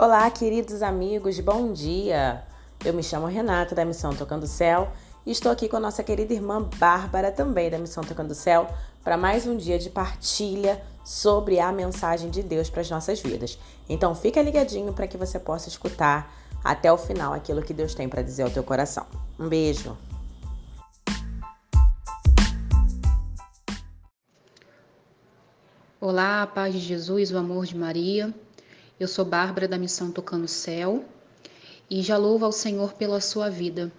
Olá, queridos amigos, bom dia! Eu me chamo Renata, da Missão Tocando Céu, e estou aqui com a nossa querida irmã Bárbara, também da Missão Tocando Céu, para mais um dia de partilha sobre a mensagem de Deus para as nossas vidas. Então, fica ligadinho para que você possa escutar até o final aquilo que Deus tem para dizer ao teu coração. Um beijo! Olá, a paz de Jesus, o amor de Maria. Eu sou Bárbara da Missão Tocando Céu e já louvo ao Senhor pela sua vida.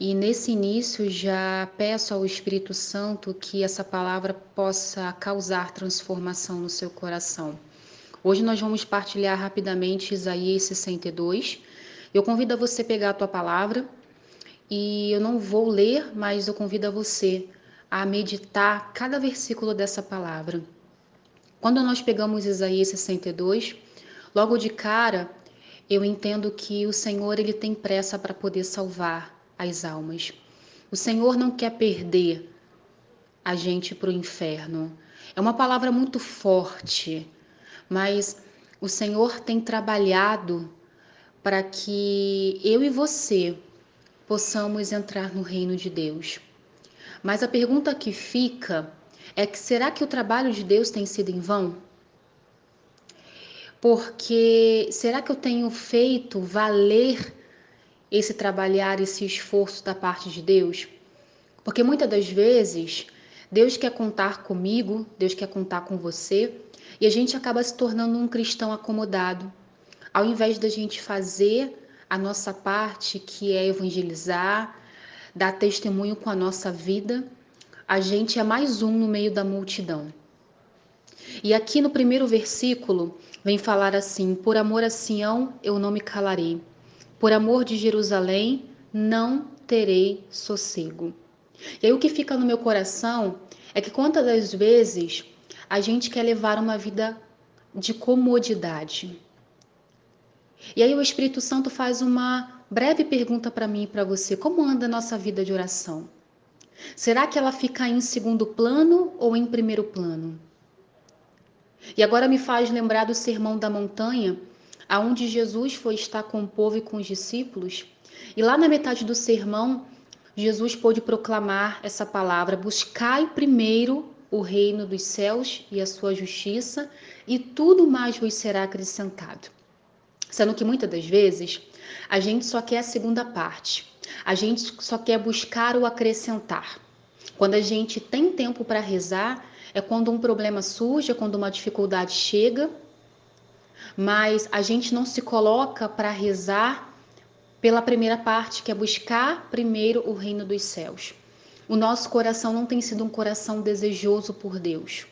E nesse início já peço ao Espírito Santo que essa palavra possa causar transformação no seu coração. Hoje nós vamos partilhar rapidamente Isaías 62. Eu convido a você pegar a tua palavra e eu não vou ler, mas eu convido a você a meditar cada versículo dessa palavra. Quando nós pegamos Isaías 62, Logo de cara, eu entendo que o Senhor ele tem pressa para poder salvar as almas. O Senhor não quer perder a gente para o inferno. É uma palavra muito forte, mas o Senhor tem trabalhado para que eu e você possamos entrar no reino de Deus. Mas a pergunta que fica é que será que o trabalho de Deus tem sido em vão? Porque será que eu tenho feito valer esse trabalhar, esse esforço da parte de Deus? Porque muitas das vezes Deus quer contar comigo, Deus quer contar com você, e a gente acaba se tornando um cristão acomodado. Ao invés da gente fazer a nossa parte, que é evangelizar, dar testemunho com a nossa vida, a gente é mais um no meio da multidão. E aqui no primeiro versículo vem falar assim: Por amor a Sião eu não me calarei, por amor de Jerusalém não terei sossego. E aí o que fica no meu coração é que quantas das vezes a gente quer levar uma vida de comodidade. E aí o Espírito Santo faz uma breve pergunta para mim e para você: como anda a nossa vida de oração? Será que ela fica em segundo plano ou em primeiro plano? E agora me faz lembrar do Sermão da Montanha, aonde Jesus foi estar com o povo e com os discípulos. E lá na metade do sermão, Jesus pôde proclamar essa palavra: Buscai primeiro o reino dos céus e a sua justiça, e tudo mais vos será acrescentado. Sendo que muitas das vezes a gente só quer a segunda parte, a gente só quer buscar o acrescentar. Quando a gente tem tempo para rezar, é quando um problema surge, é quando uma dificuldade chega, mas a gente não se coloca para rezar pela primeira parte, que é buscar primeiro o reino dos céus. O nosso coração não tem sido um coração desejoso por Deus.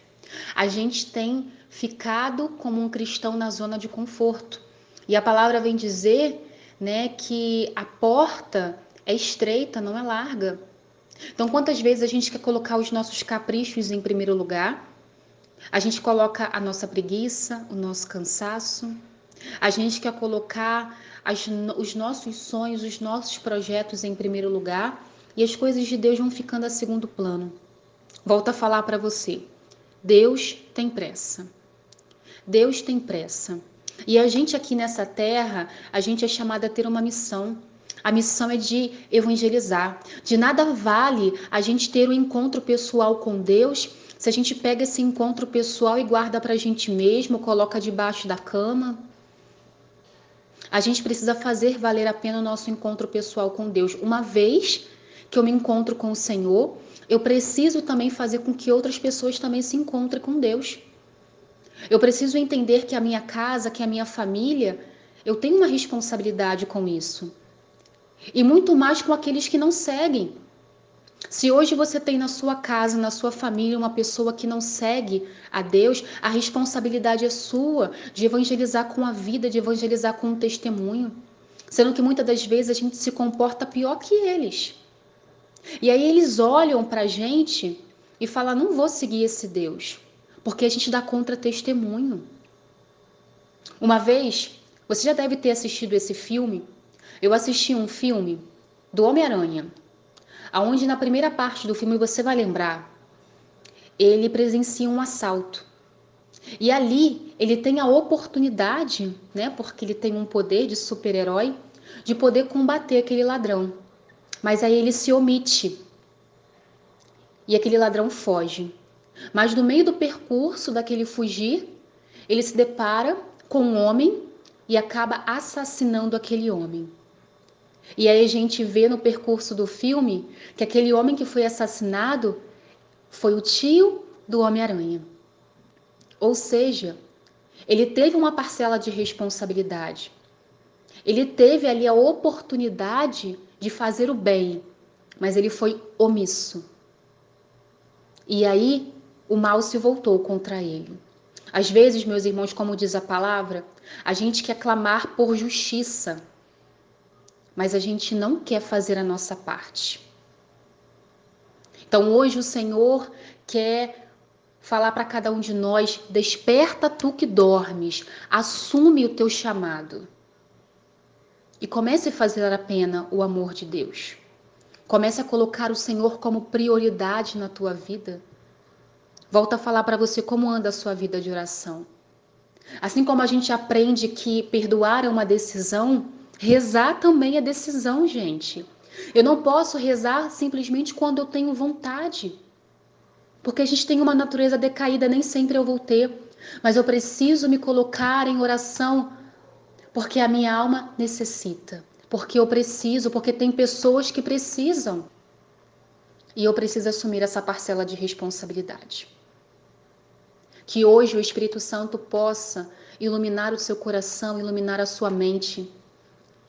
A gente tem ficado como um cristão na zona de conforto. E a palavra vem dizer, né, que a porta é estreita, não é larga. Então, quantas vezes a gente quer colocar os nossos caprichos em primeiro lugar? A gente coloca a nossa preguiça, o nosso cansaço. A gente quer colocar as, os nossos sonhos, os nossos projetos em primeiro lugar e as coisas de Deus vão ficando a segundo plano. Volto a falar para você. Deus tem pressa. Deus tem pressa. E a gente aqui nessa terra, a gente é chamada a ter uma missão. A missão é de evangelizar. De nada vale a gente ter um encontro pessoal com Deus se a gente pega esse encontro pessoal e guarda para a gente mesmo, coloca debaixo da cama. A gente precisa fazer valer a pena o nosso encontro pessoal com Deus. Uma vez que eu me encontro com o Senhor, eu preciso também fazer com que outras pessoas também se encontrem com Deus. Eu preciso entender que a minha casa, que a minha família, eu tenho uma responsabilidade com isso e muito mais com aqueles que não seguem. Se hoje você tem na sua casa, na sua família, uma pessoa que não segue a Deus, a responsabilidade é sua de evangelizar com a vida, de evangelizar com o testemunho. Sendo que muitas das vezes a gente se comporta pior que eles. E aí eles olham para a gente e falam: não vou seguir esse Deus, porque a gente dá contra-testemunho. Uma vez, você já deve ter assistido esse filme, eu assisti um filme do Homem-Aranha, aonde na primeira parte do filme você vai lembrar, ele presencia um assalto. E ali ele tem a oportunidade, né, porque ele tem um poder de super-herói, de poder combater aquele ladrão. Mas aí ele se omite. E aquele ladrão foge. Mas no meio do percurso daquele fugir, ele se depara com um homem e acaba assassinando aquele homem. E aí a gente vê no percurso do filme que aquele homem que foi assassinado foi o tio do Homem-Aranha. Ou seja, ele teve uma parcela de responsabilidade. Ele teve ali a oportunidade de fazer o bem, mas ele foi omisso. E aí o mal se voltou contra ele. Às vezes, meus irmãos, como diz a palavra, a gente quer clamar por justiça, mas a gente não quer fazer a nossa parte. Então, hoje o Senhor quer falar para cada um de nós: desperta tu que dormes, assume o teu chamado. E comece a fazer a pena o amor de Deus. Comece a colocar o Senhor como prioridade na tua vida. Volta a falar para você como anda a sua vida de oração. Assim como a gente aprende que perdoar é uma decisão, rezar também é decisão, gente. Eu não posso rezar simplesmente quando eu tenho vontade. Porque a gente tem uma natureza decaída, nem sempre eu vou ter. Mas eu preciso me colocar em oração porque a minha alma necessita. Porque eu preciso, porque tem pessoas que precisam. E eu preciso assumir essa parcela de responsabilidade. Que hoje o Espírito Santo possa iluminar o seu coração, iluminar a sua mente.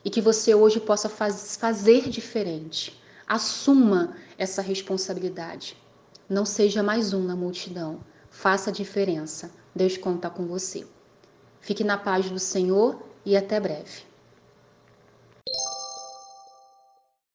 E que você hoje possa faz, fazer diferente. Assuma essa responsabilidade. Não seja mais um na multidão. Faça a diferença. Deus conta com você. Fique na paz do Senhor e até breve.